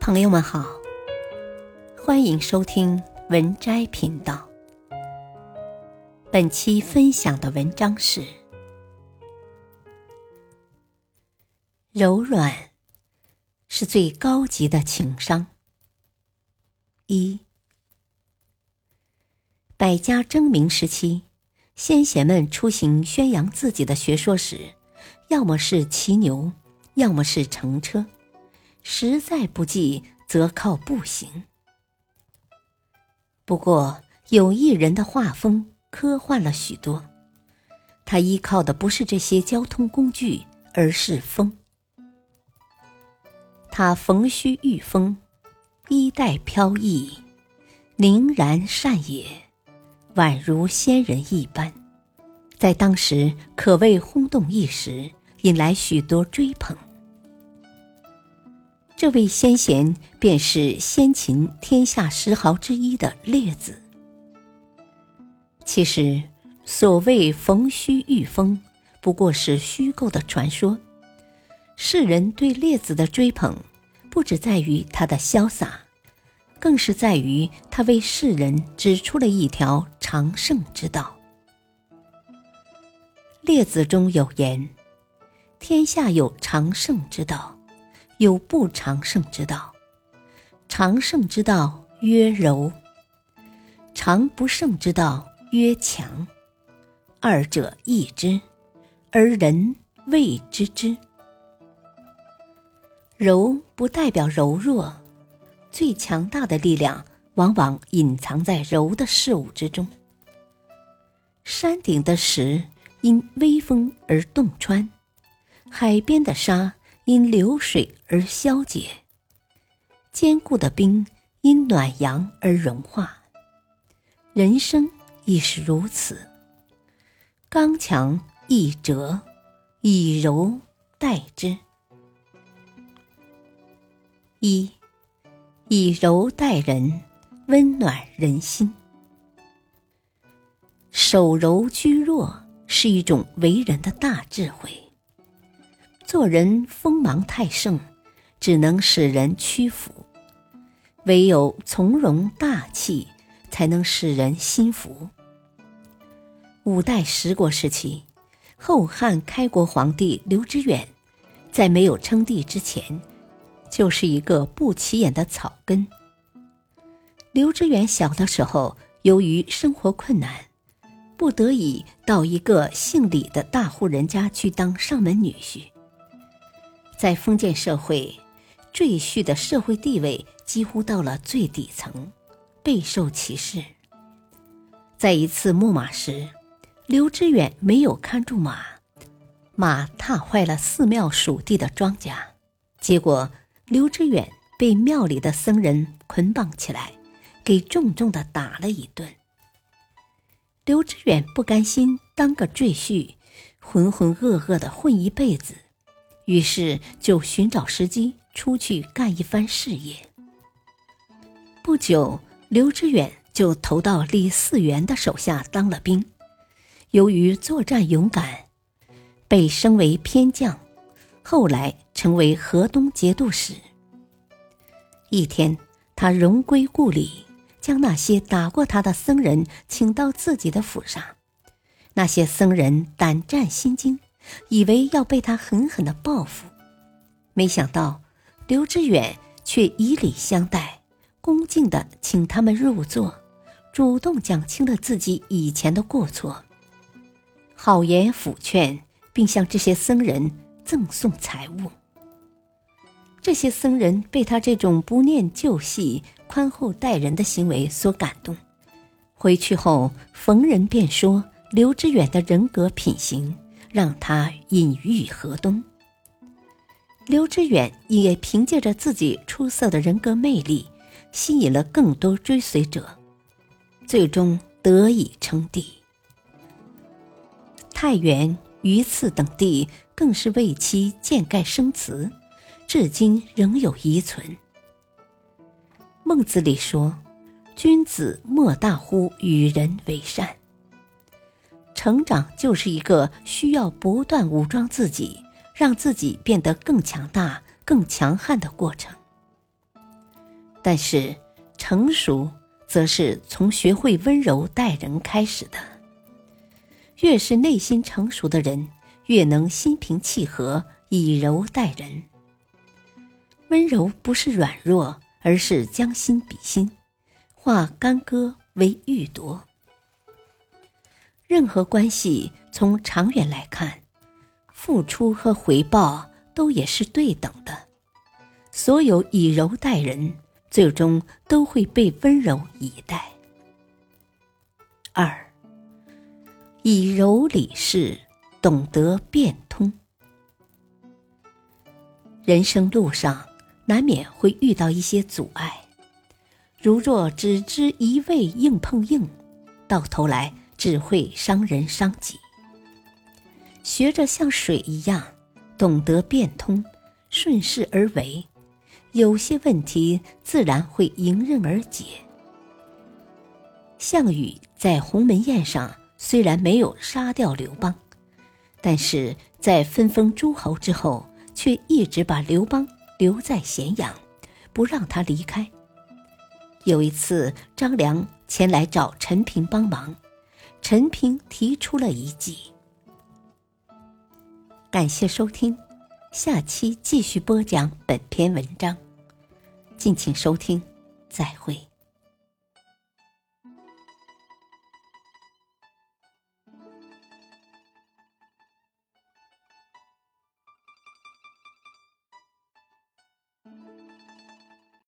朋友们好，欢迎收听文摘频道。本期分享的文章是：柔软是最高级的情商。一，百家争鸣时期，先贤们出行宣扬自己的学说时，要么是骑牛，要么是乘车。实在不济，则靠步行。不过，有一人的画风科幻了许多，他依靠的不是这些交通工具，而是风。他逢虚御风，衣带飘逸，凝然善也，宛如仙人一般，在当时可谓轰动一时，引来许多追捧。这位先贤便是先秦天下十豪之一的列子。其实，所谓逢虚遇风，不过是虚构的传说。世人对列子的追捧，不只在于他的潇洒，更是在于他为世人指出了一条长胜之道。列子中有言：“天下有长胜之道。”有不长胜之道，长胜之道曰柔，长不胜之道曰强。二者异之，而人谓之之。柔不代表柔弱，最强大的力量往往隐藏在柔的事物之中。山顶的石因微风而洞穿，海边的沙。因流水而消解，坚固的冰因暖阳而融化。人生亦是如此，刚强易折，以柔代之。一，以柔待人，温暖人心。守柔居弱是一种为人的大智慧。做人锋芒太盛，只能使人屈服；唯有从容大气，才能使人心服。五代十国时期，后汉开国皇帝刘知远，在没有称帝之前，就是一个不起眼的草根。刘知远小的时候，由于生活困难，不得已到一个姓李的大户人家去当上门女婿。在封建社会，赘婿的社会地位几乎到了最底层，备受歧视。在一次牧马时，刘知远没有看住马，马踏坏了寺庙属地的庄稼，结果刘知远被庙里的僧人捆绑起来，给重重的打了一顿。刘知远不甘心当个赘婿，浑浑噩噩的混一辈子。于是就寻找时机出去干一番事业。不久，刘知远就投到李嗣源的手下当了兵。由于作战勇敢，被升为偏将，后来成为河东节度使。一天，他荣归故里，将那些打过他的僧人请到自己的府上。那些僧人胆战心惊。以为要被他狠狠的报复，没想到刘知远却以礼相待，恭敬的请他们入座，主动讲清了自己以前的过错，好言抚劝，并向这些僧人赠送财物。这些僧人被他这种不念旧戏、宽厚待人的行为所感动，回去后逢人便说刘知远的人格品行。让他隐喻河东。刘知远也凭借着自己出色的人格魅力，吸引了更多追随者，最终得以称帝。太原、榆次等地更是为其建盖生祠，至今仍有遗存。孟子里说：“君子莫大乎与人为善。”成长就是一个需要不断武装自己，让自己变得更强大、更强悍的过程。但是成熟，则是从学会温柔待人开始的。越是内心成熟的人，越能心平气和，以柔待人。温柔不是软弱，而是将心比心，化干戈为玉帛。任何关系，从长远来看，付出和回报都也是对等的。所有以柔待人，最终都会被温柔以待。二，以柔理事，懂得变通。人生路上难免会遇到一些阻碍，如若只知一味硬碰硬，到头来。只会伤人伤己。学着像水一样，懂得变通，顺势而为，有些问题自然会迎刃而解。项羽在鸿门宴上虽然没有杀掉刘邦，但是在分封诸侯之后，却一直把刘邦留在咸阳，不让他离开。有一次，张良前来找陈平帮忙。陈平提出了一计。感谢收听，下期继续播讲本篇文章，敬请收听，再会。